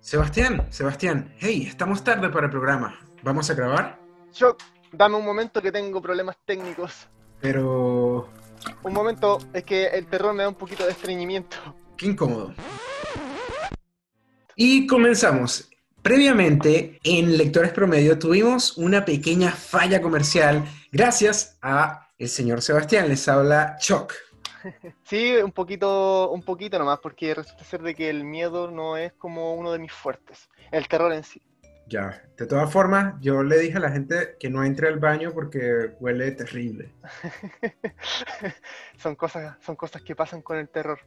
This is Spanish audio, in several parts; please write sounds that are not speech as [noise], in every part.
Sebastián, Sebastián, hey, estamos tarde para el programa. ¿Vamos a grabar? Yo, dame un momento que tengo problemas técnicos. Pero... Un momento, es que el terror me da un poquito de estreñimiento. Qué incómodo. Y comenzamos. Previamente, en Lectores Promedio tuvimos una pequeña falla comercial gracias a el señor Sebastián. Les habla Choc. Sí, un poquito, un poquito nomás, porque resulta ser de que el miedo no es como uno de mis fuertes, el terror en sí. Ya, de todas formas, yo le dije a la gente que no entre al baño porque huele terrible. [laughs] son, cosas, son cosas que pasan con el terror.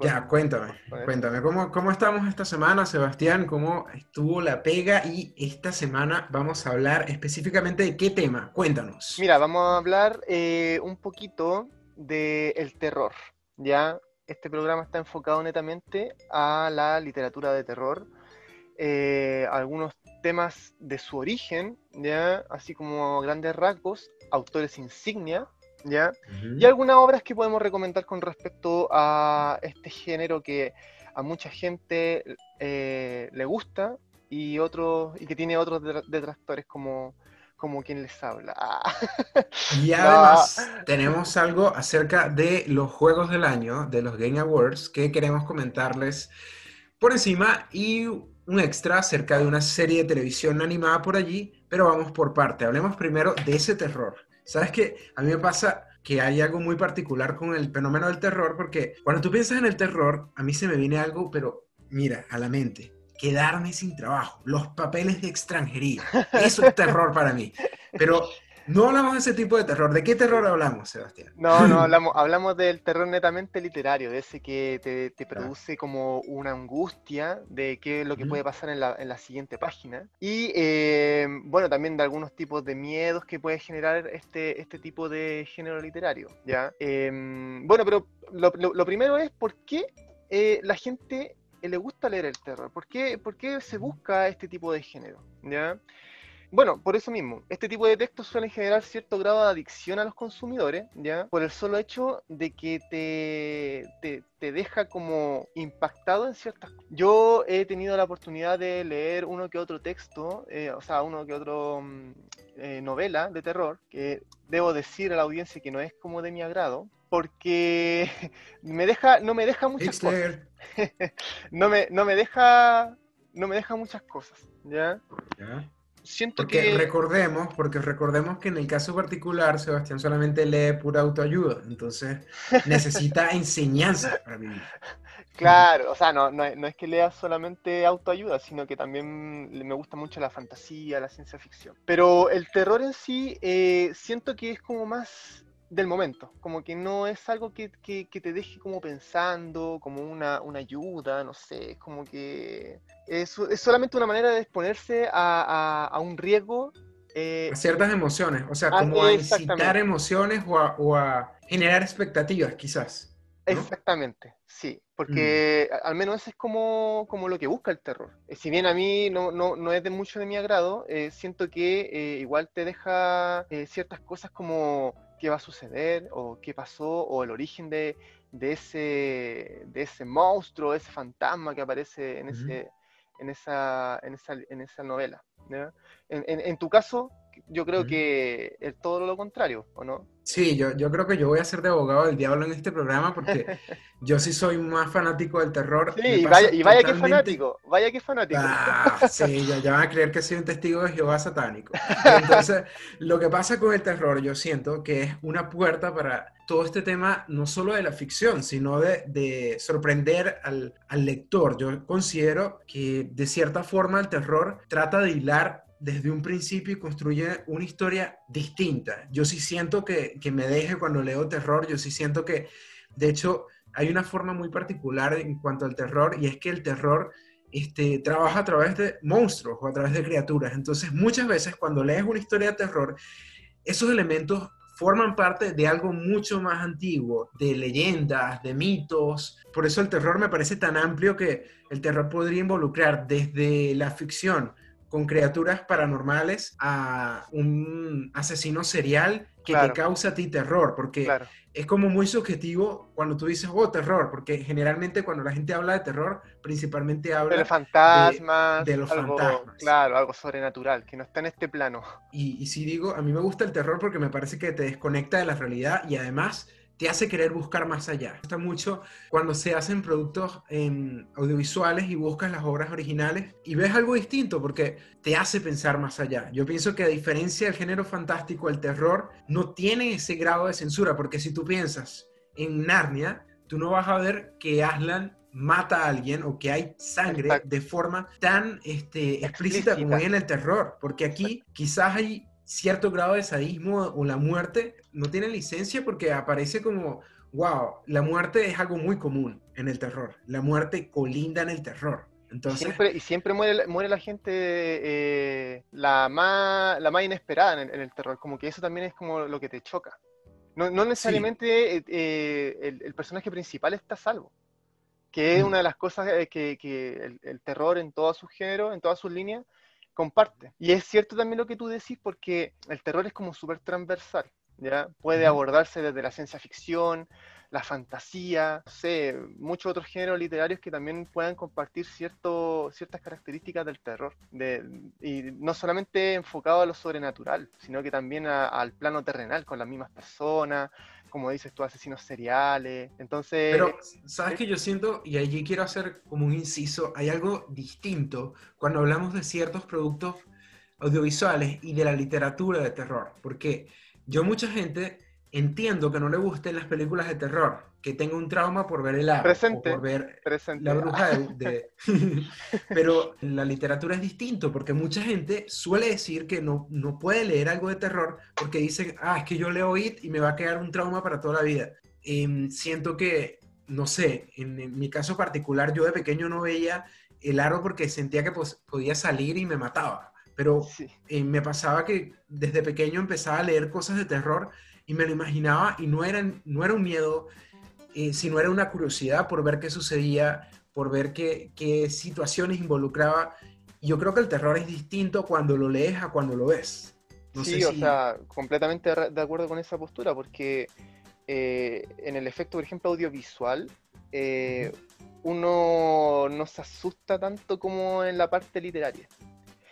ya, cuéntame, cuéntame, ¿cómo, ¿cómo estamos esta semana, Sebastián? ¿Cómo estuvo la pega? Y esta semana vamos a hablar específicamente de qué tema. Cuéntanos. Mira, vamos a hablar eh, un poquito del terror, ¿ya? Este programa está enfocado netamente a la literatura de terror, eh, algunos temas de su origen, ¿ya? Así como grandes rasgos, autores insignia, ¿ya? Y algunas obras que podemos recomendar con respecto a este género que a mucha gente eh, le gusta y, otros, y que tiene otros detractores como como quien les habla. [laughs] Y además tenemos algo acerca de los juegos del año, de los Game Awards, que queremos comentarles por encima y un extra acerca de una serie de televisión animada por allí, pero vamos por parte. Hablemos primero de ese terror. ¿Sabes qué? A mí me pasa que hay algo muy particular con el fenómeno del terror, porque cuando tú piensas en el terror, a mí se me viene algo, pero mira, a la mente quedarme sin trabajo, los papeles de extranjería. [laughs] Eso es terror para mí. Pero no hablamos de ese tipo de terror. ¿De qué terror hablamos, Sebastián? No, no, [laughs] hablamos, hablamos del terror netamente literario, de ese que te, produce como una angustia de qué es lo que puede pasar en la, siguiente página. Y eh, bueno, también de algunos tipos de miedos que puede generar este, este tipo de género literario. ¿ya? Em, bueno, pero lo, primero es por qué eh, la gente le gusta leer el terror? ¿Por qué, ¿Por qué, se busca este tipo de género? ¿Ya? Bueno, por eso mismo, este tipo de textos suelen generar cierto grado de adicción a los consumidores, ¿ya? Por el solo hecho de que te, te, deja como impactado en ciertas cosas. Yo he tenido la oportunidad de leer uno que otro texto, eh, o sea, uno que otro mm, eh, novela de terror, que debo decir a la audiencia que no es como de mi agrado, porque [laughs] me deja, no me deja muchas cosas. [laughs] no, me, no me deja, no me deja muchas cosas, ¿ya? Siento que recordemos, porque recordemos que en el caso particular Sebastián solamente lee pura autoayuda, entonces [laughs] necesita enseñanza para vivir. Claro, o sea, no, no, es que lea solamente autoayuda, sino que también me gusta mucho la fantasía, la ciencia ficción. Pero el terror en sí, eh, siento que es como más del momento, como que no es algo que, te deje como pensando, como una, ayuda, no sé, es como que es, es solamente una manera de exponerse a, un riesgo. Eh, a ciertas emociones, o sea, ah, como a incitar emociones o a, generar expectativas, quizás. Exactamente, sí, porque mm. al menos eso es como, como lo que busca el terror. Eh, si bien a mí no, no, no es de mucho de mi agrado, eh, siento que igual te deja ciertas cosas como qué va a suceder o qué pasó o el origen de, ese, de ese monstruo, ese fantasma que aparece en, ese, en, esa, en, esa, en esa novela. En, tu caso, yo creo que es todo lo contrario, ¿o no? Sí, yo, yo creo que yo voy a ser de abogado del diablo en este programa porque [laughs] yo sí soy más fanático del terror. Sí, y vaya, y vaya que fanático, vaya que fanático. Ah, sí, ya, van a creer que soy un testigo de Jehová satánico. [laughs] Entonces, lo que pasa con el terror, yo siento que es una puerta para todo este tema, no solo de la ficción, sino de, de sorprender al, al lector. Yo considero que de cierta forma el terror trata de hilar desde un principio construye una historia distinta. Yo sí siento que, me deje cuando leo terror, yo sí siento que, de hecho, hay una forma muy particular en cuanto al terror y es que el terror este, trabaja a través de monstruos o a través de criaturas. Entonces, muchas veces cuando lees una historia de terror, esos elementos forman parte de algo mucho más antiguo, de leyendas, de mitos. Por eso el terror me parece tan amplio que el terror podría involucrar desde la ficción, con criaturas paranormales a un asesino serial que te causa a ti terror, porque es como muy subjetivo cuando tú dices, oh, terror, porque generalmente cuando la gente habla de terror, principalmente habla de fantasmas, de, los fantasmas. Claro, algo sobrenatural, que no está en este plano. Y, y si digo, a mí me gusta el terror porque me parece que te desconecta de la realidad y además te hace querer buscar más allá. Me gusta mucho cuando se hacen productos en audiovisuales y buscas las obras originales y ves algo distinto porque te hace pensar más allá. Yo pienso que a diferencia del género fantástico, el terror no tiene ese grado de censura porque si tú piensas en Narnia, tú no vas a ver que Aslan mata a alguien o que hay sangre de forma tan este, explícita, como en el terror, porque aquí quizás hay cierto grado de sadismo o la muerte no tiene licencia porque aparece como, wow, la muerte es algo muy común en el terror. La muerte colinda en el terror. Entonces, siempre, y siempre muere, muere la gente eh, la, más, la más inesperada en el, terror, como que eso también es como lo que te choca. No, necesariamente eh, eh, el, personaje principal está salvo, que es mm. una de las cosas que, el, el, terror en todos sus géneros, en todas sus líneas, comparte. Y es cierto también lo que tú decís porque el terror es como súper transversal, ¿ya? Puede abordarse desde la ciencia ficción, la fantasía, no sé, muchos otros géneros literarios que también puedan compartir cierto, ciertas características del terror. De, y no solamente enfocado a lo sobrenatural, sino que también al plano terrenal, con las mismas personas, como dices tú, asesinos seriales. Entonces. Pero, ¿sabes que yo siento? Y allí quiero hacer como un inciso. Hay algo distinto cuando hablamos de ciertos productos audiovisuales y de la literatura de terror. Porque yo, mucha gente, entiendo que no le gusten las películas de terror que tenga un trauma por ver el aro presente, por ver la bruja de... [laughs] Pero la literatura es distinto porque mucha gente suele decir que no, no puede leer algo de terror porque dicen, ah, es que yo leo IT y me va a quedar un trauma para toda la vida. Em, siento que, no sé, en, mi caso particular, yo de pequeño no veía el aro porque sentía que pues, podía salir y me mataba. Pero eh, me pasaba que desde pequeño empezaba a leer cosas de terror y me lo imaginaba y no era, no era un miedo, eh, si no era una curiosidad por ver qué sucedía, por ver qué, qué situaciones involucraba. yo creo que el terror es distinto cuando lo lees a cuando lo ves. sí, o sea, completamente de acuerdo con esa postura, porque eh, en el efecto, por ejemplo, audiovisual, eh, uno no se asusta tanto como en la parte literaria.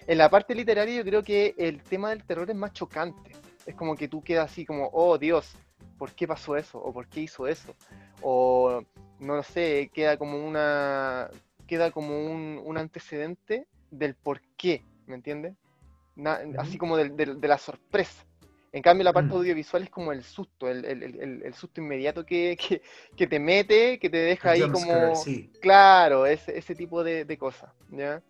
En la parte literaria yo creo que el tema del terror es más chocante. Es como que tú quedas así como, oh Dios, ¿por qué pasó eso? ¿O por qué hizo eso? O no lo sé, queda como una queda como un, antecedente del por qué, ¿me entiendes? Así como de, la sorpresa. En cambio, la parte mm. audiovisual es como el susto, el, susto inmediato que, te mete, que te deja ahí como... Claro, ese, ese tipo de, cosas, ¿ya?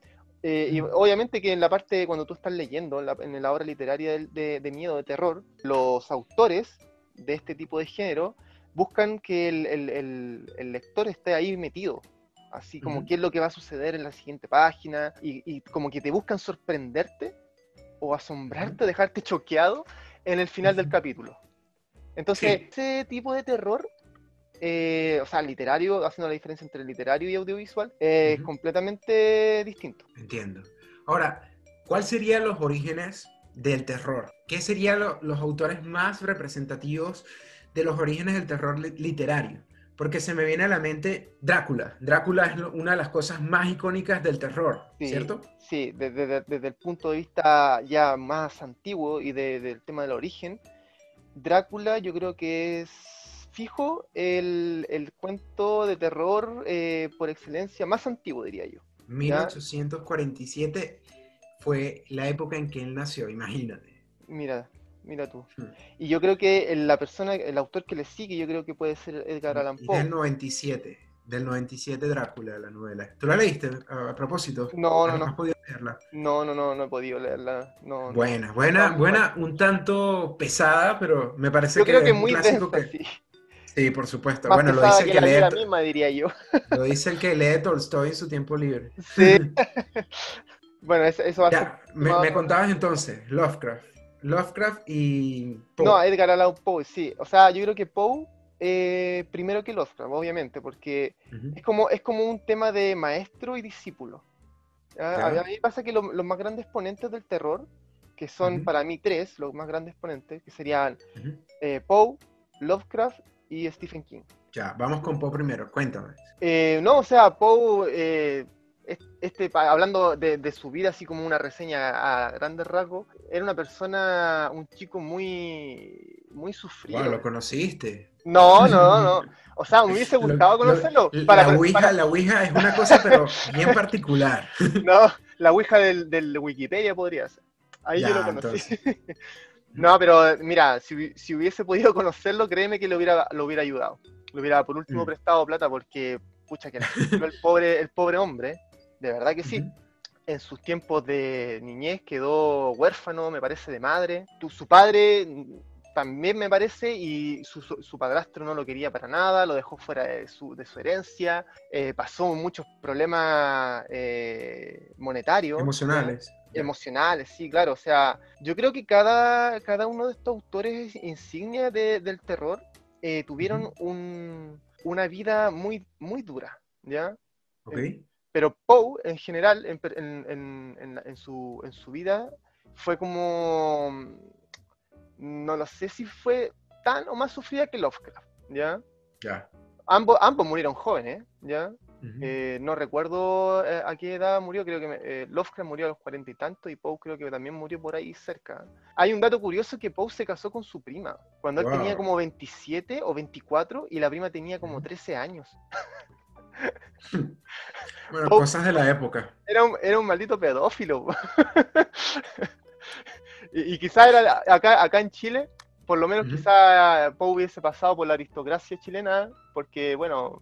Eh, y mm. obviamente que en la parte, cuando tú estás leyendo, en la, obra literaria de, de, miedo, de terror, los autores de este tipo de género buscan que el, lector esté ahí metido, así como qué es lo que va a suceder en la siguiente página, y, como que te buscan sorprenderte o asombrarte, dejarte choqueado en el final del capítulo. Entonces, ese tipo de terror, eh, o sea, literario, haciendo la diferencia entre literario y audiovisual, es completamente distinto. Entiendo. Ahora, ¿cuáles serían los orígenes del terror? ¿Qué serían los autores más representativos de los orígenes del terror literario, porque se me viene a la mente Drácula. Drácula es una de las cosas más icónicas del terror, ¿cierto? Sí, desde, el punto de vista ya más antiguo y del tema del origen, Drácula yo creo que es fijo el, cuento de terror eh, por excelencia más antiguo, diría yo. 1847 fue la época en que él nació, imagínate. Mira, Mira tú. Hmm. Y yo creo que la persona, el autor que le sigue, yo creo que puede ser Edgar Allan Poe. Del 97, del 97 Drácula, la novela. ¿Tú la leíste a, propósito? No, no, no. ¿Has podido leerla? No, no, no, no he podido leerla. buena, buena, buena, un tanto pesada, pero me parece yo que creo que es muy clásico que... Sí. sí. por supuesto. bueno, lo dice el que, lee. La misma, diría yo. [laughs] Lo dice el que lee Tolstoy en su tiempo libre. Sí. [laughs] [laughs] bueno, eso, va a ser. me contabas entonces, Lovecraft. Lovecraft y Poe. No, Edgar Allan Poe, sí. O sea, yo creo que Poe eh, primero que Lovecraft, obviamente, porque es, como, es como un tema de maestro y discípulo. A, a mí pasa que los más grandes exponentes del terror, que son para mí tres, los más grandes exponentes, que serían eh, Poe, Lovecraft y Stephen King. Ya, vamos con Poe primero, cuéntame. Eh, no, o sea, Poe, este, hablando de, su vida, así como una reseña a grandes rasgos, era una persona, un chico muy, muy sufrido. ¿lo conociste? No, no, no. O sea, me hubiese [laughs] gustado conocerlo. para, la, ouija, la Ouija es una cosa, pero [laughs] bien particular. No, la Ouija del, Wikipedia podría ser. Ahí yo lo conocí. [laughs] no, pero mira, si, hubiese podido conocerlo, créeme que lo hubiera, lo hubiera ayudado. Lo hubiera por último mm. prestado plata porque, pucha, que el pobre, el pobre hombre, de verdad que sí. En sus tiempos de niñez quedó huérfano, me parece, de madre. su padre también me parece, y su, padrastro no lo quería para nada, lo dejó fuera de su, de su herencia, eh, pasó muchos problemas eh, monetarios. Emocionales. Emocionales, sí, claro. O sea, yo creo que cada, cada uno de estos autores insignia del terror eh, tuvieron un, una vida muy, muy dura, ¿ya? Ok. Pero Poe, en general, en, en, en, su, en su vida, fue como no lo sé si fue tan o más sufrida que Lovecraft, ¿ya? Ya. Ambos, ambos murieron jóvenes, ¿ya? Eh, no recuerdo eh, a qué edad murió, creo que eh, Lovecraft murió a los cuarenta y tantos y Poe creo que también murió por ahí cerca. Hay un dato curioso que Poe se casó con su prima, cuando él tenía como 27 o 24 y la prima tenía como 13 años. [laughs] [laughs] bueno, cosas de la época. Era un, era un maldito pedófilo. [laughs] Y, quizá era acá, acá en Chile, por lo menos quizá Poe hubiese pasado por la aristocracia chilena, porque bueno,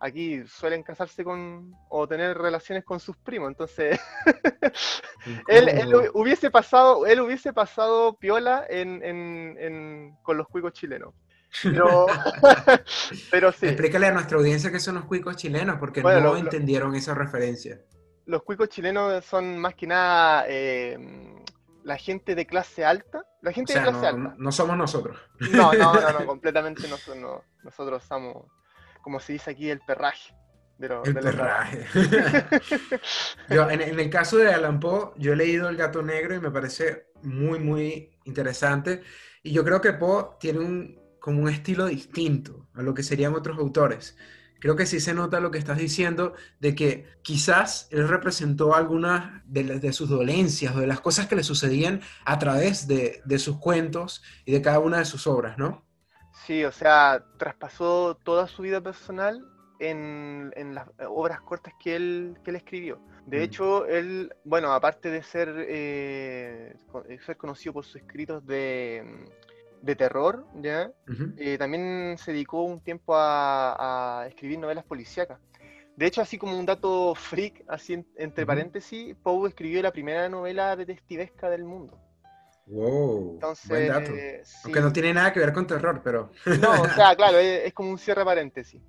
aquí suelen casarse con o tener relaciones con sus primos, entonces [laughs] él, hubiese pasado, él hubiese pasado piola en, con los cuicos chilenos. Pero, [laughs] pero sí. Explícale a nuestra audiencia qué son los cuicos chilenos, porque no entendieron esa referencia. Los cuicos chilenos son más que nada eh, la gente de clase alta, la gente de clase alta. No somos nosotros. No, no, no, no [laughs] completamente nosotros, nosotros somos, como se dice aquí, el perraje. el perraje. [laughs] yo, en, el caso de Alan Poe, yo he leído El gato negro y me parece muy, muy interesante. Y yo creo que Poe tiene un, como un estilo distinto a lo que serían otros autores creo que sí se nota lo que estás diciendo de que quizás él representó algunas de, sus dolencias o de las cosas que le sucedían a través de, sus cuentos y de cada una de sus obras, ¿no? Sí, o sea, traspasó toda su vida personal en, las obras cortas que él, que él escribió. De mm. hecho, él, bueno, aparte de ser, eh, ser conocido por sus escritos de de terror, ¿ya? Eh, también se dedicó un tiempo a, escribir novelas policíacas. De hecho, así como un dato freak, así entre paréntesis, Poe escribió la primera novela detectivesca del mundo. Wow, Entonces, buen dato. Aunque no tiene nada que ver con terror, pero... No, o sea, [laughs] claro, es, como un cierre paréntesis.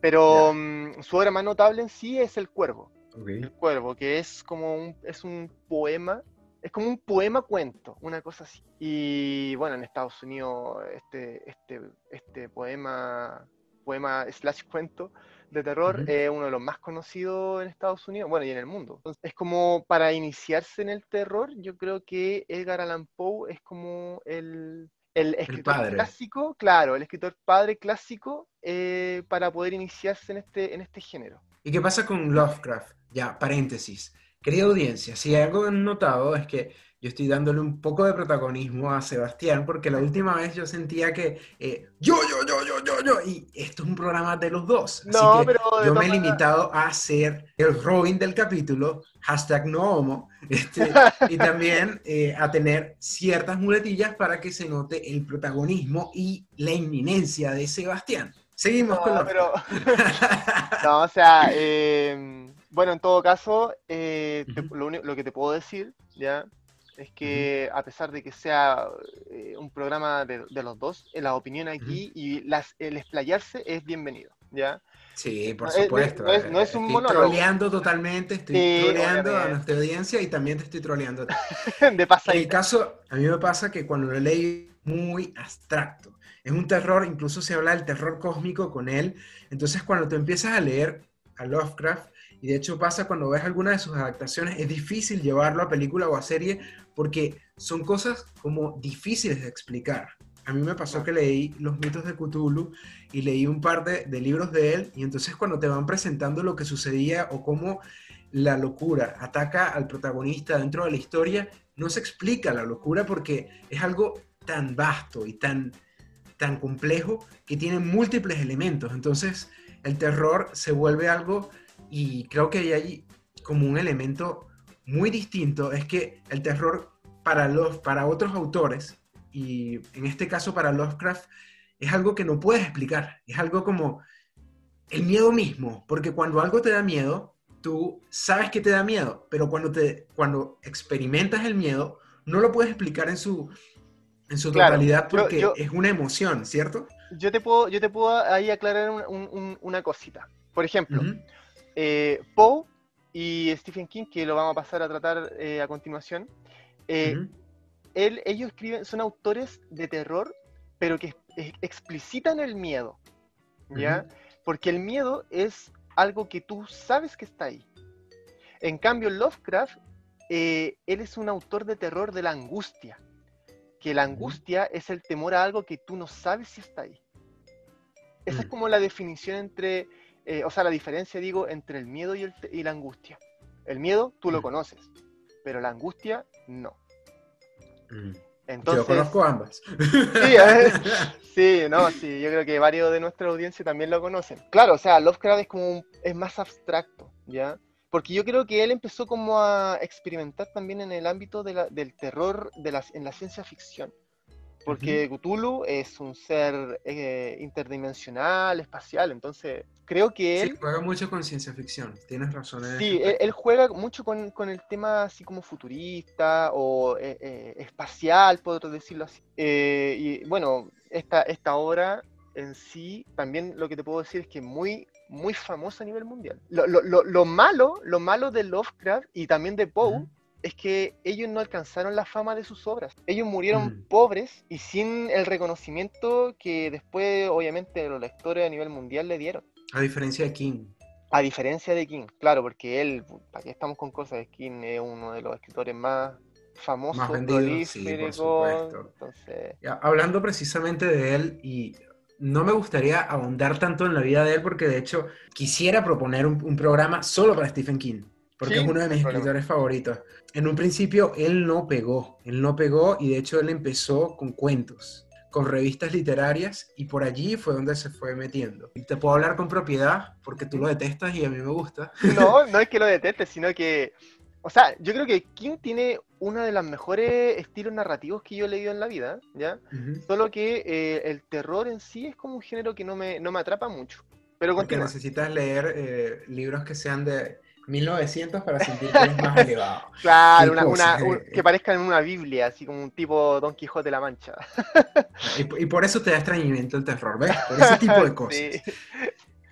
Pero mm, su obra más notable en sí es El Cuervo. El Cuervo, que es como un, es un poema es como un poema cuento, una cosa así. Y bueno, en Estados Unidos este, este, este poema, poema slash cuento de terror es uno de los más conocidos en Estados Unidos, bueno, y en el mundo. Entonces, es como para iniciarse en el terror, yo creo que Edgar Allan Poe es como el, el escritor clásico, claro, el escritor padre clásico eh, para poder iniciarse en este, en este género. ¿Y qué pasa con Lovecraft? Ya, paréntesis. Querida audiencia, si algo han notado es que yo estoy dándole un poco de protagonismo a Sebastián porque la última vez yo sentía que eh, yo, yo, yo, yo, yo, yo, y esto es un programa de los dos. Así que pero yo me he limitado a ser el Robin del capítulo, hashtag no homo, [laughs] este, y también eh, a tener ciertas muletillas para que se note el protagonismo y la inminencia de Sebastián. Seguimos con lo pero... [laughs] no, o sea, eh bueno, en todo caso, eh, lo, que te puedo decir, ¿ya? Es que a pesar de que sea eh, un programa de, los dos, la opinión aquí y las, el explayarse es bienvenido, ¿ya? Sí, por supuesto. No es, no es, un estoy troleando totalmente, estoy troleando a nuestra audiencia y también te estoy troleando. [laughs] de pasadita. En el caso, a mí me pasa que cuando lo leí muy abstracto. Es un terror, incluso se habla del terror cósmico con él. Entonces, cuando tú empiezas a leer a Lovecraft, Y de hecho pasa cuando ves alguna de sus adaptaciones, es difícil llevarlo a película o a serie porque son cosas como difíciles de explicar. A mí me pasó que leí Los mitos de Cthulhu y leí un par de, de libros de él y entonces cuando te van presentando lo que sucedía o cómo la locura ataca al protagonista dentro de la historia, no se explica la locura porque es algo tan vasto y tan, tan complejo que tiene múltiples elementos. Entonces el terror se vuelve algo y creo que hay como un elemento muy distinto, es que el terror para, los, para otros autores, y en este caso para Lovecraft, es algo que no puedes explicar, es algo como el miedo mismo, porque cuando algo te da miedo, tú sabes que te da miedo, pero cuando, te, cuando experimentas el miedo, no lo puedes explicar en su, en su totalidad porque es una emoción, ¿cierto? Yo te puedo, yo te puedo ahí aclarar una cosita. Por ejemplo, eh, Poe y Stephen King, que lo vamos a pasar a tratar eh, a continuación, eh, él, ellos escriben, son autores de terror, pero que explicitan el miedo, ¿ya? Porque el miedo es algo que tú sabes que está ahí. En cambio, Lovecraft, eh, él es un autor de terror de la angustia, que la angustia es el temor a algo que tú no sabes si está ahí. Esa es mm. como la definición entre, eh, o sea, la diferencia, digo, entre el miedo y, y la angustia. El miedo tú lo mm. conoces, pero la angustia no. Mm. Entonces, yo conozco ambas. Sí, sí, no, sí, yo creo que varios de nuestra audiencia también lo conocen. Claro, o sea, Lovecraft es como es más abstracto, ¿ya? Porque yo creo que él empezó como a experimentar también en el ámbito del terror de las, en la ciencia ficción. Porque Cthulhu es un ser eh, interdimensional, espacial, entonces creo que él... Sí, juega mucho con ciencia ficción, tienes razón. sí, él, juega mucho con, con, el tema así como futurista o eh, eh, espacial, puedo decirlo así. y bueno, esta, esta obra en sí, también lo que te puedo decir es que muy, muy famosa a nivel mundial. Lo, lo, lo, malo, lo malo de Lovecraft y también de Poe es que ellos no alcanzaron la fama de sus obras. Ellos murieron mm. pobres y sin el reconocimiento que después, obviamente, los lectores a nivel mundial le dieron. A diferencia de King. A diferencia de King, claro, porque él, ¿para qué estamos con cosas? King es uno de los escritores más famosos, más vendidos, sí, por supuesto. hablando precisamente de él, y no me gustaría ahondar tanto en la vida de él, porque de hecho quisiera proponer un programa solo para Stephen King porque es uno de mis escritores favoritos. En un principio él no pegó, él no pegó y de hecho él empezó con cuentos, con revistas literarias y por allí fue donde se fue metiendo. Y te puedo hablar con propiedad porque tú lo detestas y a mí me gusta. No, no [laughs] es que lo detestes, sino que, o sea, yo creo que King tiene uno de los mejores estilos narrativos que yo he leído en la vida, ¿ya? Solo que eh, el terror en sí es como un género que no me, no me atrapa mucho. Pero porque necesitas leer eh, libros que sean de 1900 para sentir que es más [laughs] elevado. Claro, una, que parezca en una Biblia, así como un tipo Don Quijote de la Mancha. Y, por eso te da extrañimiento el terror, ¿ves? Por ese tipo de [laughs] cosas.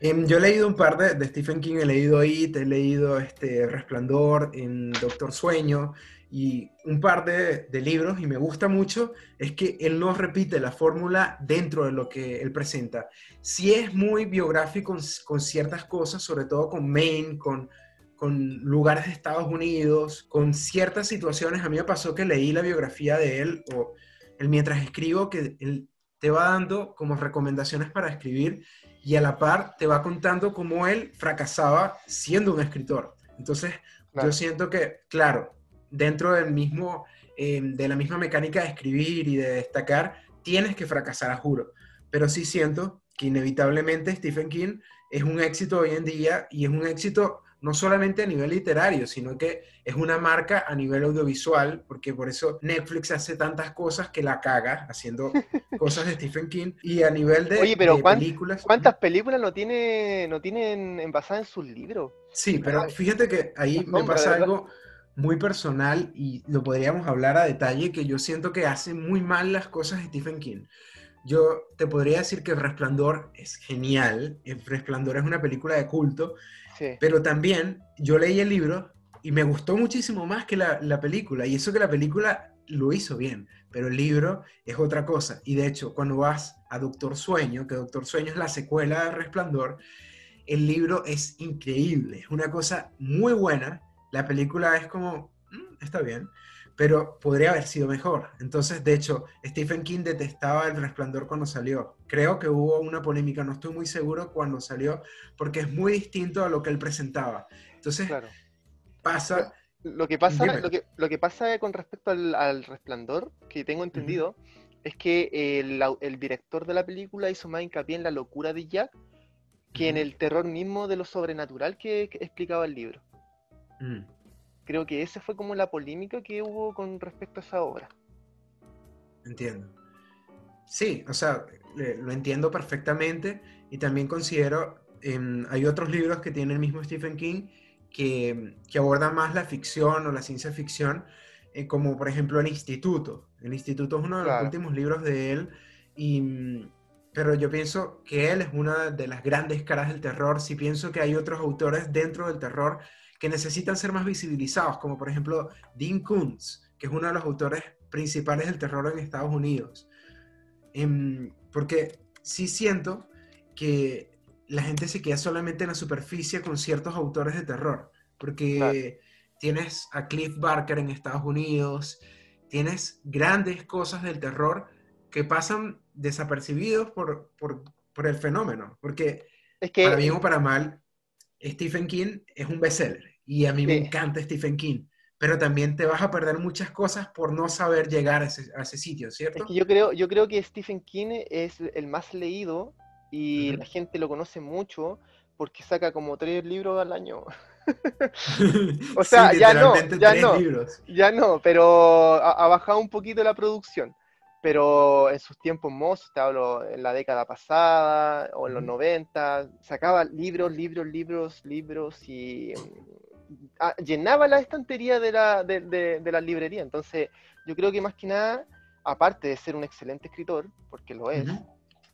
Em, yo he leído un par de, Stephen King, he leído It, he leído este, Resplandor, en Doctor Sueño y un par de, libros y me gusta mucho es que él no repite la fórmula dentro de lo que él presenta. Sí es muy biográfico con, con ciertas cosas, sobre todo con Maine, con con lugares de Estados Unidos, con ciertas situaciones. A mí me pasó que leí la biografía de él o el mientras escribo que él te va dando como recomendaciones para escribir y a la par te va contando cómo él fracasaba siendo un escritor. Entonces, yo siento que, claro, dentro del mismo, eh, de la misma mecánica de escribir y de destacar, tienes que fracasar, a juro. Pero sí siento que inevitablemente Stephen King es un éxito hoy en día y es un éxito no solamente a nivel literario, sino que es una marca a nivel audiovisual, porque por eso Netflix hace tantas cosas que la caga haciendo [laughs] cosas de Stephen King y a nivel de, Oye, pero películas. ¿Cuántas películas no tiene no tienen basadas en sus libros? Sí, pero fíjate que ahí me pasa algo muy personal y lo podríamos hablar a detalle que yo siento que hace muy mal las cosas de Stephen King. Yo te podría decir que Resplandor es genial, Resplandor es una película de culto, pero también yo leí el libro y me gustó muchísimo más que la, la, película. Y eso que la película lo hizo bien, pero el libro es otra cosa. Y de hecho, cuando vas a Doctor Sueño, que Doctor Sueño es la secuela de Resplandor, el libro es increíble, es una cosa muy buena. La película es como, mm, está bien, pero podría haber sido mejor. Entonces, de hecho, Stephen King detestaba El Resplandor cuando salió. Creo que hubo una polémica, no estoy muy seguro cuando salió, porque es muy distinto a lo que él presentaba. Entonces, pasa... Lo que pasa, lo que, lo que, pasa con respecto al, Resplandor, que tengo entendido, es que el, director de la película hizo más hincapié en la locura de Jack que en el terror mismo de lo sobrenatural que, explicaba el libro. Mm. Creo que esa fue como la polémica que hubo con respecto a esa obra. Entiendo. Sí, o sea, lo entiendo perfectamente y también considero, em, hay otros libros que tiene el mismo Stephen King que, que abordan más la ficción o la ciencia ficción, eh, como por ejemplo El Instituto. El Instituto es uno de los últimos libros de él y, pero yo pienso que él es una de las grandes caras del terror. Si pienso que hay otros autores dentro del terror que necesitan ser más visibilizados, como por ejemplo Dean Koontz, que es uno de los autores principales del terror en Estados Unidos. Em, porque sí siento que la gente se queda solamente en la superficie con ciertos autores de terror, porque tienes a Cliff Barker en Estados Unidos, tienes grandes cosas del terror que pasan desapercibidos por, por, el fenómeno, porque es que, para bien o para mal, Stephen King es un bestseller y a mí me encanta Stephen King, pero también te vas a perder muchas cosas por no saber llegar a ese, a ese sitio, ¿cierto? Es que yo creo, yo creo que Stephen King es el más leído y la gente lo conoce mucho porque saca como tres libros al año. [laughs] o sea, ya no, ya no, ya no, pero ha, bajado un poquito la producción. Pero en sus tiempos mozos, te hablo en la década pasada o en los 90, sacaba libros, libros, libros, libros y mm, ah, llenaba la estantería de la, de, la librería. Entonces, yo creo que más que nada, aparte de ser un excelente escritor, porque lo es,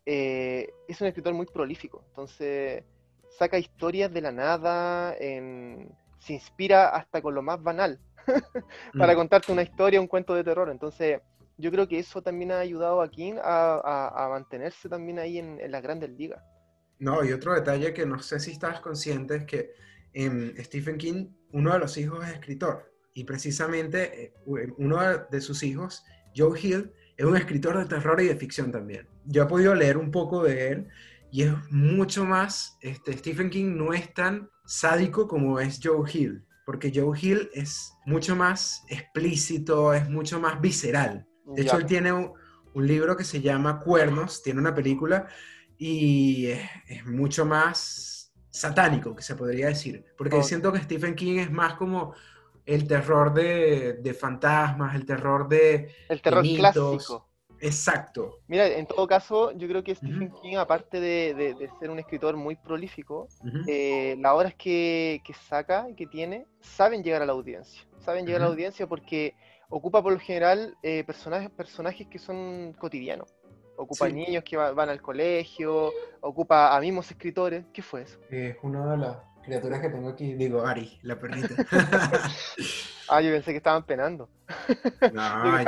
eh, es un escritor muy prolífico. Entonces, saca historias de la nada, se inspira hasta con lo más banal [laughs] para mm. contarte una historia, un cuento de terror. Entonces, yo creo que eso también ha ayudado a King a, mantenerse también ahí en, las grandes ligas. No, y otro detalle que no sé si estás consciente es que en Stephen King, uno de los hijos es escritor. Y precisamente eh, uno de sus hijos, Joe Hill, es un escritor de terror y de ficción también. Yo he podido leer un poco de él y es mucho más, este, Stephen King no es tan sádico como es Joe Hill, porque Joe Hill es mucho más explícito, es mucho más visceral. De hecho, él tiene un, libro que se llama Cuernos, tiene una película y es, mucho más satánico, que se podría decir, porque siento que Stephen King es más como el terror de, fantasmas, el terror de... El terror clásico. Exacto. Mira, en todo caso, yo creo que Stephen King, aparte de, ser un escritor muy prolífico, eh, las obras que, saca y que tiene saben llegar a la audiencia. Saben llegar a la audiencia porque ocupa por lo general eh, personajes, personajes que son cotidianos. Ocupa niños que van al colegio, ocupa a mismos escritores. ¿Qué fue eso? Es una de las criaturas que tengo aquí. Digo, Ari, la perrita. [laughs] Ah, yo pensé que estaban penando. [laughs] No,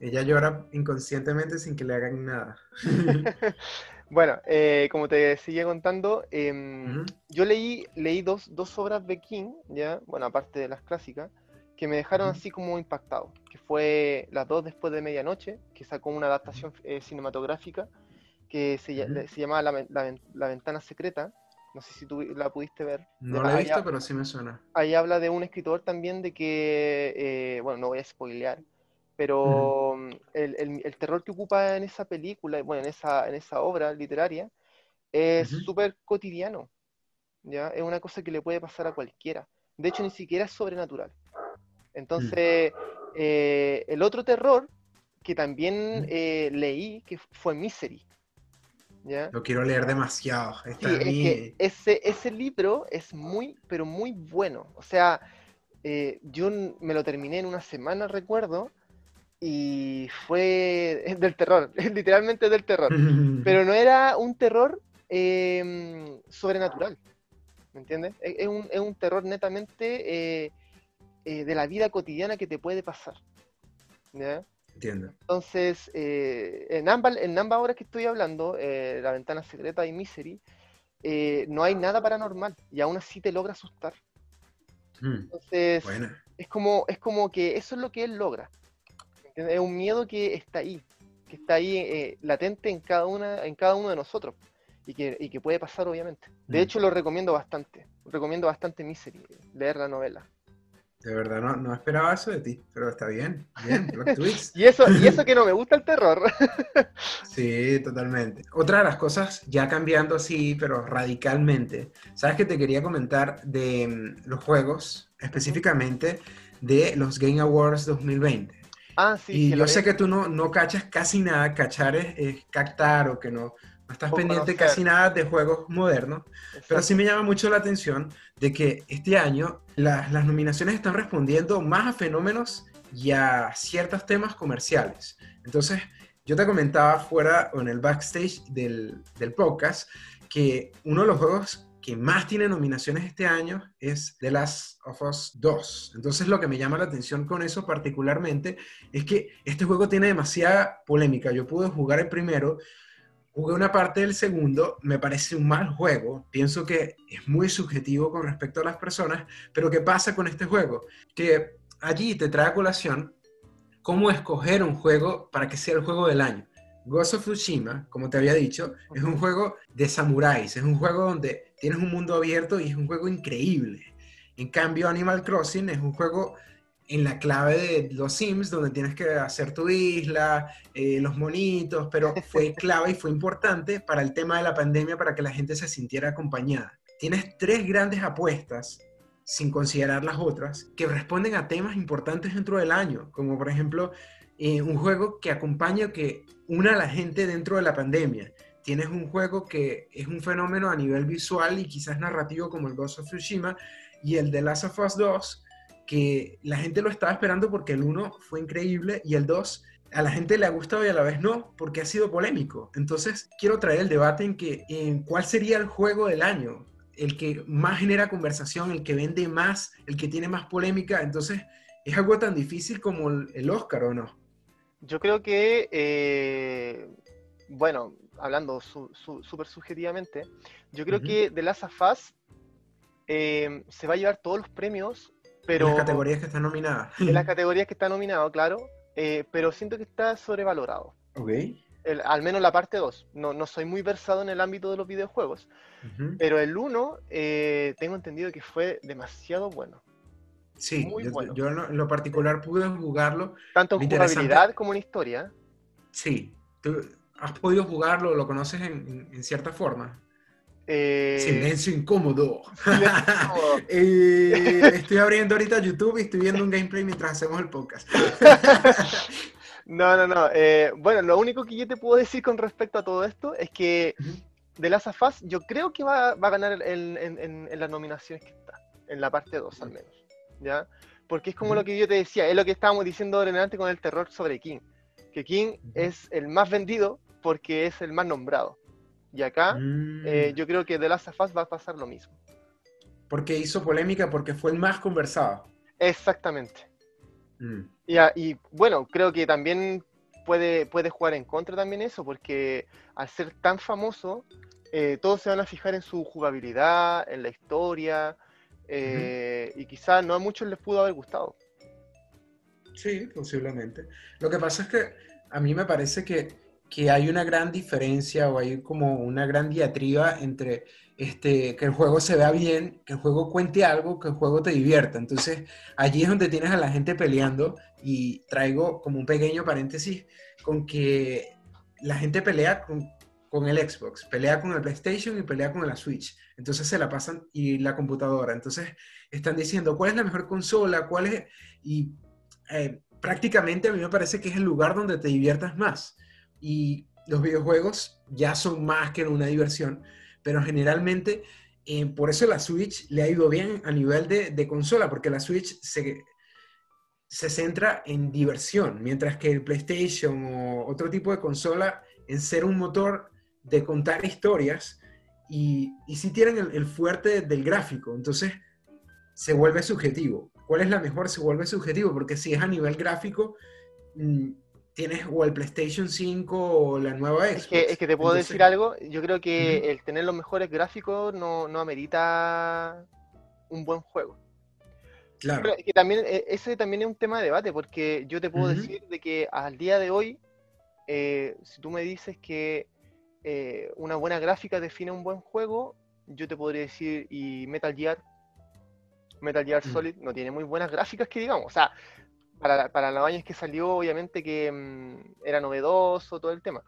ella, llora, inconscientemente sin que le hagan nada. [laughs] bueno, eh, como te sigue contando, em, yo leí, leí dos, obras de King, ya, bueno, aparte de las clásicas, que me dejaron así como impactado, que fue Las dos después de medianoche, que sacó una adaptación eh, cinematográfica que se, llamaba la Ventana Secreta, no sé si tú la pudiste ver. No la he visto, pero sí me suena. Ahí habla de un escritor también de que, eh, bueno, no voy a spoilear, pero el, terror que ocupa en esa película, bueno, en esa, en esa obra literaria, es súper cotidiano. ¿ya? Es una cosa que le puede pasar a cualquiera. De hecho, ni siquiera es sobrenatural. Entonces, eh, el otro terror que también eh, leí, que fue Misery. Lo quiero leer demasiado. ese, ese libro es muy, pero muy bueno. O sea, eh, yo me lo terminé en una semana, recuerdo, y fue [laughs] del terror, [laughs] literalmente del terror. [laughs] pero no era un terror em, sobrenatural, ¿me entiendes? Es, un, terror netamente eh, de la vida cotidiana que te puede pasar. ¿ya? Entonces, eh, en, ambas, en ambas obras que estoy hablando, eh, La Ventana Secreta y Misery, eh, no hay nada paranormal y aún así te logra asustar. Mm, Entonces, es como, es como que eso es lo que él logra. ¿entiendes? Es un miedo que está ahí, que está ahí latente en cada, una, en cada uno de nosotros y que, y que puede pasar, obviamente. De Mm. hecho, lo recomiendo bastante. Recomiendo bastante Misery, leer la novela. De verdad no, no esperaba eso de ti, pero está bien, bien, plot [laughs] twist. Y eso, y eso que no me gusta el terror. [laughs] Sí, totalmente. Otra de las cosas, ya cambiando así, pero radicalmente, sabes que te quería comentar de mm, los juegos, específicamente de los Game Awards 2020. ah, sí, y yo sé que tú no, no cachas casi nada, cachar es, es captar o que no, no estás pendiente conocer. casi nada de juegos modernos, pero sí me llama mucho la atención de que este año las- las nominaciones están respondiendo más a fenómenos y a ciertos temas comerciales. Entonces, yo te comentaba fuera o en el backstage del, del podcast que uno de los juegos que más tiene nominaciones este año es The Last of Us 2. Entonces, lo que me llama la atención con eso particularmente es que este juego tiene demasiada polémica. Yo pude jugar el primero, Jugué una parte del segundo, me parece un mal juego, pienso que es muy subjetivo con respecto a las personas, pero ¿qué pasa con este juego? Que allí te trae a colación cómo escoger un juego para que sea el juego del año. Ghost of Tsushima, como te había dicho, es un juego de samuráis, es un juego donde tienes un mundo abierto y es un juego increíble. En cambio, Animal Crossing es un juego en la clave de los Sims, donde tienes que hacer tu isla, eh, los monitos, pero [laughs] fue clave y fue importante para el tema de la pandemia, para que la gente se sintiera acompañada. Tienes tres grandes apuestas, sin considerar las otras, que responden a temas importantes dentro del año, como por ejemplo eh, un juego que acompaña, que una a la gente dentro de la pandemia. Tienes un juego que es un fenómeno a nivel visual y quizás narrativo como el Ghost of Tsushima y el de Last of Us 2, que la gente lo estaba esperando porque el 1 fue increíble y el 2 a la gente le ha gustado y a la vez no, porque ha sido polémico. Entonces, quiero traer el debate en que en cuál sería el juego del año, el que más genera conversación, el que vende más, el que tiene más polémica. Entonces, es algo tan difícil como el, Oscar, ¿o no? Yo creo que, eh, bueno, hablando su- su- súper subjetivamente, yo creo que The Last of Us eh, se va a llevar todos los premios, pero En las categorías que están nominadas. en las [laughs] categorías que está nominado, claro, eh, pero siento que está sobrevalorado. ok. El- al menos la parte 2. No, no soy muy versado en el ámbito de los videojuegos, Ujú. pero el 1 eh, tengo entendido que fue demasiado bueno. Sí, muy yo, bueno. yo en lo- en lo particular pude jugarlo. Tanto en jugabilidad como en historia. Sí, ¿tú has podido jugarlo? ¿Lo conoces en, en- en cierta forma? Eh, Silencio incómodo. silencio incómodo. [laughs] Eh, estoy abriendo ahorita YouTube y estoy viendo un gameplay mientras hacemos el podcast. [laughs] No, no, no. eh, bueno, lo único que yo te puedo decir con respecto a todo esto es que. The Last of Us yo creo que va, va a ganar en, en- en- en las nominaciones que está, en la parte 2 al menos, ¿ya? Porque es como lo que yo te decía, es lo que estábamos diciendo ahora en adelante con el terror sobre King, que King es el más vendido porque es el más nombrado. Y acá Mm, eh, yo creo que The Last of Us va a pasar lo mismo. Porque hizo polémica, porque fue el más conversado. Exactamente. Mm, y, bueno, creo que también puede, puede jugar en contra también eso, porque al ser tan famoso, eh, todos se van a fijar en su jugabilidad, en la historia, eh, y quizás no a muchos les pudo haber gustado. Sí, posiblemente. Lo que pasa es que a mí me parece que, que hay una gran diferencia o hay como una gran diatriba entre este, que el juego se vea bien, que el juego cuente algo, que el juego te divierta. Entonces, allí es donde tienes a la gente peleando y traigo como un pequeño paréntesis con que la gente pelea con, con el Xbox, pelea con el PlayStation y pelea con la Switch. Entonces se la pasan y la computadora. Entonces están diciendo cuál es la mejor consola, cuál es... Y eh, prácticamente a mí me parece que es el lugar donde te diviertas más. Y los videojuegos ya son más que una diversión, pero generalmente eh, por eso la Switch le ha ido bien a nivel de, consola, porque la Switch se, se centra en diversión, mientras que el PlayStation o otro tipo de consola en ser un motor de contar historias y, y sí tienen el, el fuerte del gráfico, entonces se vuelve subjetivo. ¿Cuál es la mejor? Se vuelve subjetivo, porque si es a nivel gráfico, mm, tienes o el PlayStation 5 o la nueva Xbox. Es que, es que te puedo decir algo, yo creo que el tener los mejores gráficos no, no amerita un buen juego. Claro. que también, e, ese también es un tema de debate, porque yo te puedo decir de que al día de hoy, eh, si tú me dices que eh, una buena gráfica define un buen juego, yo te podría decir, y Metal Gear, Metal Gear mm. Solid no tiene muy buenas gráficas que digamos, o sea, para, para los años que salió, obviamente que mm, era novedoso todo el tema.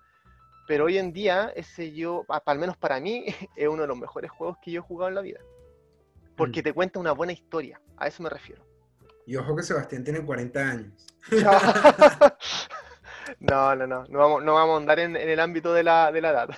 Pero hoy en día, ese yo, al menos para mí, [laughs] es uno de los mejores juegos que yo he jugado en la vida. Porque mm. te cuenta una buena historia, a eso me refiero. Y ojo que Sebastián tiene 40 años. [laughs] No, no, no, no vamos, no vamos a andar en, el ámbito de la, de la edad.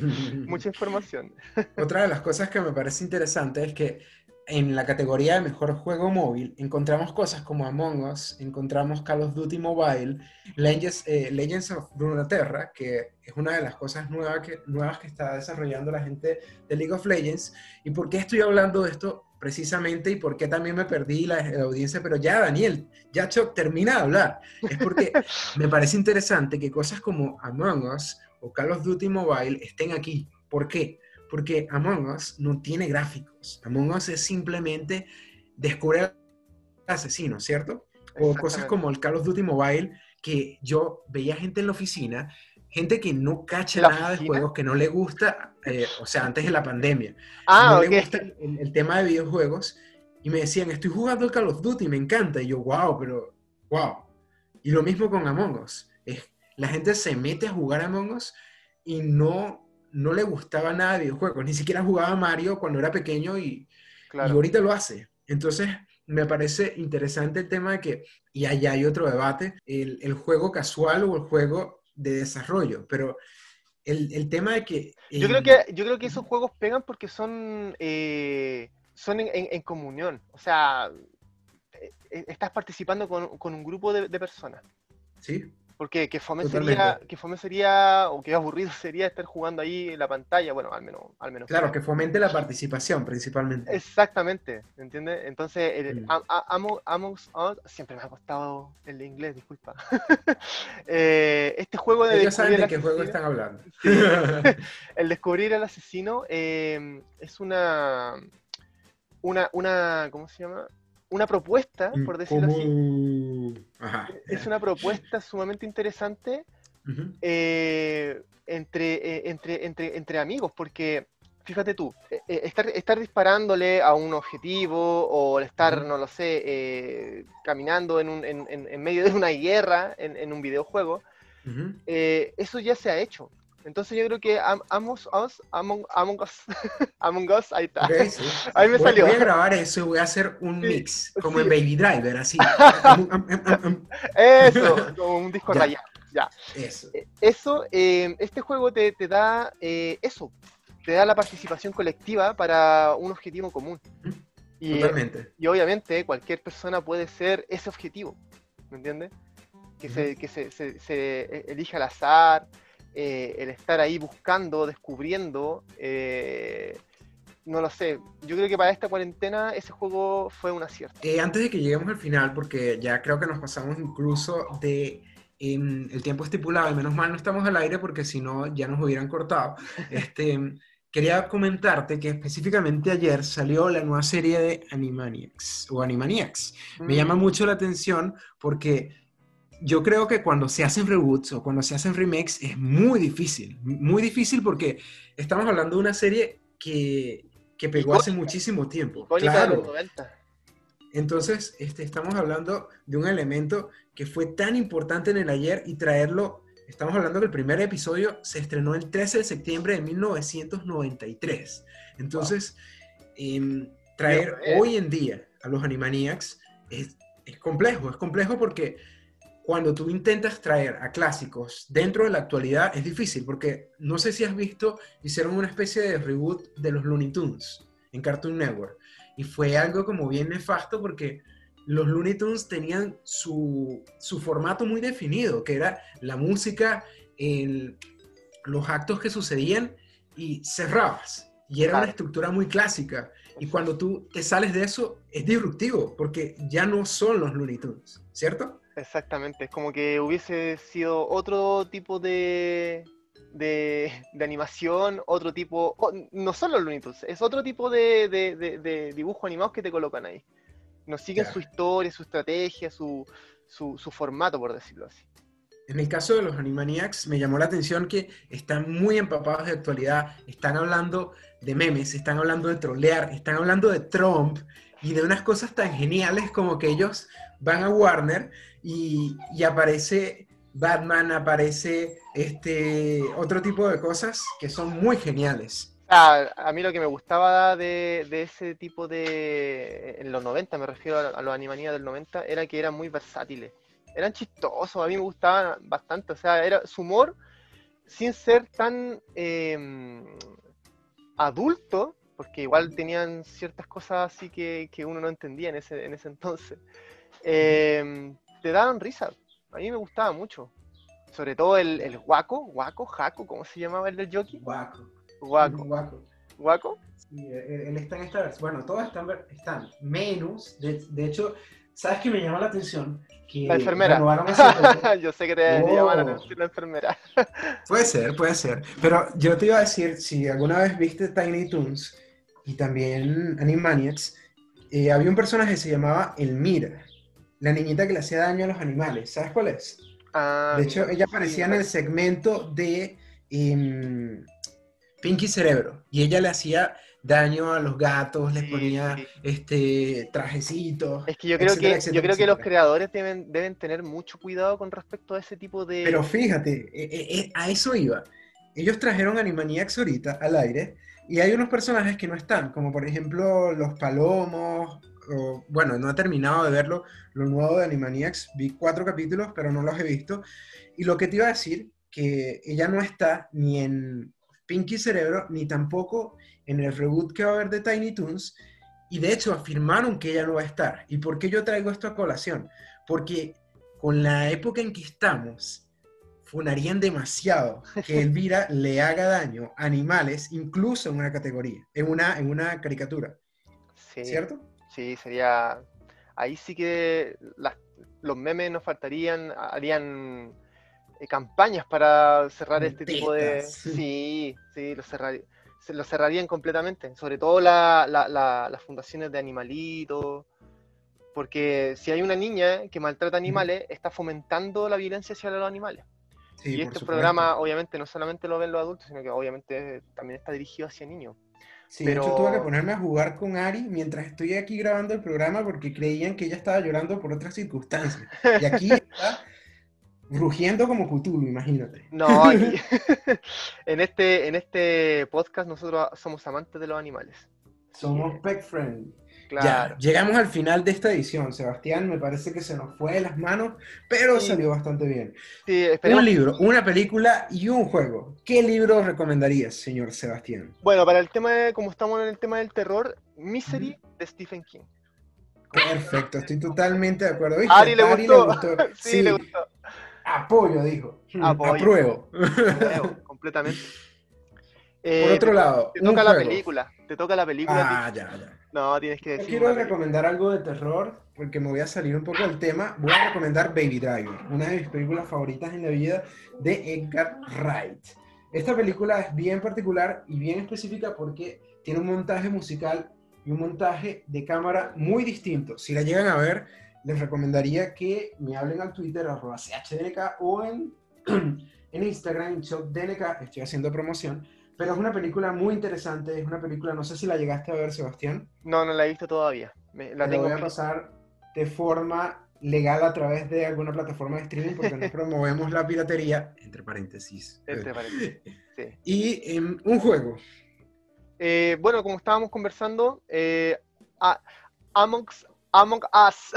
[laughs] Mucha información. Otra de las cosas que me parece interesante es que en la categoría de mejor juego móvil encontramos cosas como Among Us, encontramos Call of Duty Mobile, Legends, eh, Legends of Runeterra, que es una de las cosas nuevas que, nuevas que está desarrollando la gente de League of Legends. ¿Y por qué estoy hablando de esto precisamente y por qué también me perdí la, audiencia? Pero ya, Daniel, ya Chuck, termina de hablar. Es porque [laughs] me parece interesante que cosas como Among Us o Call of Duty Mobile estén aquí. ¿Por qué? Porque Among Us no tiene gráficos. Among Us es simplemente descubrir al asesino, ¿cierto? O cosas como el Call of Duty Mobile, que yo veía gente en la oficina, gente que no cacha nada de juegos, que no le gusta, eh, o sea, antes de la pandemia, ah, no le gusta el, tema de videojuegos, y me decían, estoy jugando el Call of Duty, me encanta, y yo, wow, pero, wow. Y lo mismo con Among Us. Es, la gente se mete a jugar Among Us y no no le gustaba nada de videojuegos, ni siquiera jugaba Mario cuando era pequeño y, ahorita lo hace. Entonces, me parece interesante el tema de que, y allá hay otro debate, el, juego casual o el juego de desarrollo, pero el, tema de que... yo, creo que yo creo que esos juegos pegan porque son, eh, son en, comunión, o sea, eh, estás participando con, un grupo de, de personas. Sí. Porque que fome sería, que fome sería, o que aburrido [laughs] sería estar jugando ahí en la pantalla, bueno, al menos. Al menos claro, que fomente la participación principalmente. Exactamente, ¿entiendes? Entonces, el, mm. siempre me ha costado el inglés, disculpa. [laughs] Eh, este juego de... Ellos saben de qué juego están hablando. [laughs] el descubrir al asesino eh, es una, una, una, ¿cómo se llama? Una propuesta, mm, por decirlo así. Es una propuesta sumamente interesante eh, entre, eh, entre, entre, entre amigos, porque fíjate tú, eh, estar, estar disparándole a un objetivo o estar, no lo sé, caminando en, un, en, en, medio de una guerra en, un videojuego, eso ya se ha hecho. Entonces yo creo que Among Us, Among, Us, [laughs] Among Us, ahí está. [laughs] Ahí me salió. Voy a grabar eso y voy a hacer un mix, como en Baby Driver, así. [laughs] eso, como un disco rayado. Ya. Eso. Eh, eso eh, este juego te, te da eh, eso, te da la participación colectiva para un objetivo común. Y, Totalmente. Y obviamente cualquier persona puede ser ese objetivo, ¿me entiendes? Que, se, que se, se, se elige al azar, eh, el estar ahí buscando, descubriendo, eh, no lo sé. Yo creo que para esta cuarentena ese juego fue un acierto. Eh, antes de que lleguemos al final, porque ya creo que nos pasamos incluso de el tiempo estipulado, y menos mal no estamos al aire porque si no ya nos hubieran cortado. [laughs] Este, quería comentarte que específicamente ayer salió la nueva serie de Animaniacs o Animaniacs. Me llama mm. mucho la atención porque yo creo que cuando se hacen reboots o cuando se hacen remakes es muy difícil, muy difícil porque estamos hablando de una serie que, que pegó hace muchísimo tiempo. Claro. Entonces, este, estamos hablando de un elemento que fue tan importante en el ayer y traerlo, estamos hablando que el primer episodio se estrenó el 13 de septiembre de 1993. Entonces, em, traer hoy en día a los Animaniacs es, es complejo, es complejo porque cuando tú intentas traer a clásicos dentro de la actualidad es difícil, porque no sé si has visto, hicieron una especie de reboot de los Looney Tunes en Cartoon Network. Y fue algo como bien nefasto porque los Looney Tunes tenían su, formato muy definido, que era la música, los actos que sucedían y cerrabas. Y era una estructura muy clásica. Y cuando tú te sales de eso, es disruptivo, porque ya no son los Looney Tunes, ¿cierto? Exactamente, es como que hubiese sido otro tipo de, de, animación, otro tipo, no son los Looney Tunes, es otro tipo de, de, dibujos animados que te colocan ahí. Nos siguen su historia, su estrategia, su, su, su, formato, por decirlo así. En el caso de los Animaniacs, me llamó la atención que están muy empapados de actualidad, están hablando de memes, están hablando de trolear, están hablando de Trump y de unas cosas tan geniales como que ellos van a Warner y, y aparece Batman, aparece este otro tipo de cosas que son muy geniales. Ah, a mí lo que me gustaba de, ese tipo de... En los 90, me refiero a, los animanías del 90, era que eran muy versátiles. Eran chistosos, a mí me gustaban bastante. O sea, era su humor sin ser tan em, adulto, porque igual tenían ciertas cosas así que, uno no entendía en ese, en ese entonces. Em, te daban risa. A mí me gustaba mucho. Sobre todo el, el guaco, guaco, jaco, ¿cómo se llamaba el del jockey? Guaco. Guaco. Guaco. ¿Guaco? Sí, él está en esta versión. Bueno, todos están, están menos. De, de, hecho, ¿sabes qué me llama la atención? Que la enfermera. [laughs] yo sé que te, oh. llaman la atención la enfermera. [laughs] puede ser, puede ser. Pero yo te iba a decir, si alguna vez viste Tiny Toons y también Animaniacs, eh, había un personaje que se llamaba Elmira la niñita que le hacía daño a los animales. ¿Sabes cuál es? Ah, de hecho, ella aparecía en el segmento de em, Pinky Cerebro y ella le hacía daño a los gatos, les ponía este trajecitos. Es que yo creo que yo creo que los creadores deben, deben tener mucho cuidado con respecto a ese tipo de. Pero fíjate, e, e, e, a eso iba. Ellos trajeron Animaniacs ahorita al aire y hay unos personajes que no están, como por ejemplo los palomos, bueno, no he terminado de verlo, lo nuevo de Animaniacs, vi cuatro capítulos, pero no los he visto. Y lo que te iba a decir, que ella no está ni en Pinky Cerebro, ni tampoco en el reboot que va a haber de Tiny Toons, y de hecho afirmaron que ella no va a estar. ¿Y por qué yo traigo esto a colación? Porque con la época en que estamos, funarían demasiado que Elvira [laughs] le haga daño a animales, incluso en una categoría, en una, en una caricatura. ¿Cierto? Sí, sería. Ahí sí que los memes nos faltarían, harían eh, campañas para cerrar este tipo de. [laughs] Sí, sí, lo, lo cerrarían completamente. Sobre todo las fundaciones de animalitos. Porque si hay una niña que maltrata animales, está fomentando la violencia hacia los animales. y este programa, obviamente, no solamente lo ven los adultos, sino que obviamente también está dirigido hacia niños. Sí, pero... de hecho tuve que ponerme a jugar con Ari mientras estoy aquí grabando el programa porque creían que ella estaba llorando por otras circunstancias. Y aquí está [laughs] rugiendo como Cthulhu, imagínate. No, [laughs] [laughs] en, este, en este podcast nosotros somos amantes de los animales. Somos pet Ya, llegamos al final de esta edición, Sebastián. Me parece que se nos fue de las manos, pero salió bastante bien. un libro, una película y un juego. ¿Qué libro recomendarías, señor Sebastián? Bueno, para el tema de, como estamos en el tema del terror, Misery de Stephen King. Perfecto, estoy totalmente de acuerdo. ¿Viste? Ari, le, gustó. [laughs] sí, le gustó. Apoyo, dijo. Apruebo. completamente. [laughs] Por eh, otro lado, te toca la película. Te toca la película. Ah, ya, ya. No, tienes que decir. quiero recomendar algo de terror, porque me voy a salir un poco del tema. Voy a recomendar Baby Driver, una de mis películas favoritas en la vida de Edgar Wright. Esta película es bien particular y bien específica porque tiene un montaje musical y un montaje de cámara muy distinto. Si la llegan a ver, les recomendaría que me hablen al Twitter, arroba CHDNK o en, [clears throat] en Instagram, DNK, estoy haciendo promoción pero es una película muy interesante, es una película, no sé si la llegaste a ver, Sebastián. No, no la he visto todavía. la tengo voy a pasar de forma legal a través de alguna plataforma de streaming porque no [laughs] promovemos la piratería, entre paréntesis. Entre paréntesis, sí. [laughs] Y em, un juego. Eh, bueno, como estábamos conversando, eh, Among Us.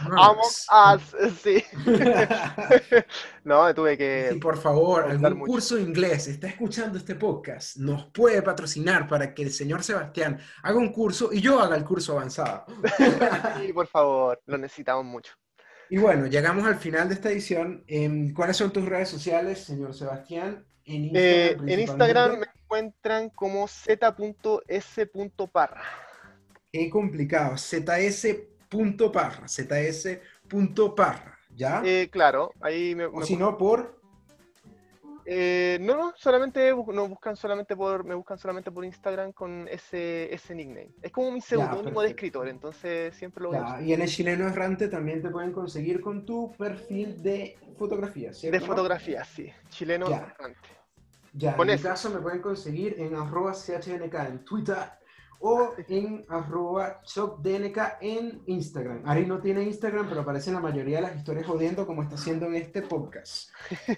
Among Us, sí. [laughs] no, tuve que. Sí, por favor, algún curso de inglés está escuchando este podcast, nos puede patrocinar para que el señor Sebastián haga un curso y yo haga el curso avanzado. [laughs] sí, por favor, lo necesitamos mucho. Y bueno, llegamos al final de esta edición. Em, ¿Cuáles son tus redes sociales, señor Sebastián? En Instagram, eh, en Instagram me encuentran como z.s.parra. Qué complicado. ZS.parra. ZS choc.parra, ¿ya? Eh, claro, ahí me, o me si no, por... Eh, no, no, solamente no buscan solamente por, me buscan solamente por Instagram con ese, ese nickname. Es como mi seudónimo de escritor, entonces siempre lo voy a Ya, usar. y en el chileno errante también te pueden conseguir con tu perfil de fotografía, ¿cierto? De fotografía, sí. Chileno Ya. errante. Ya, Con en mi ese. caso me pueden conseguir en arroba CHNK en Twitter o en arroba chocdnk en Instagram. Ari no tiene Instagram, pero aparece en la mayoría de las historias jodiendo como está haciendo en este podcast.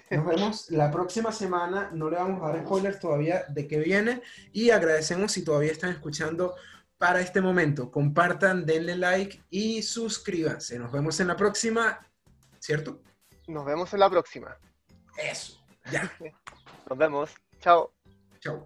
Nos [laughs] vemos la próxima semana. No le vamos a dar spoilers todavía de qué viene y agradecemos si todavía están escuchando para este momento. Compartan, denle like y suscríbanse. Nos vemos en la próxima, ¿cierto? Nos vemos en la próxima. Eso. Ya. [laughs] Nos vemos. Chao. Chao.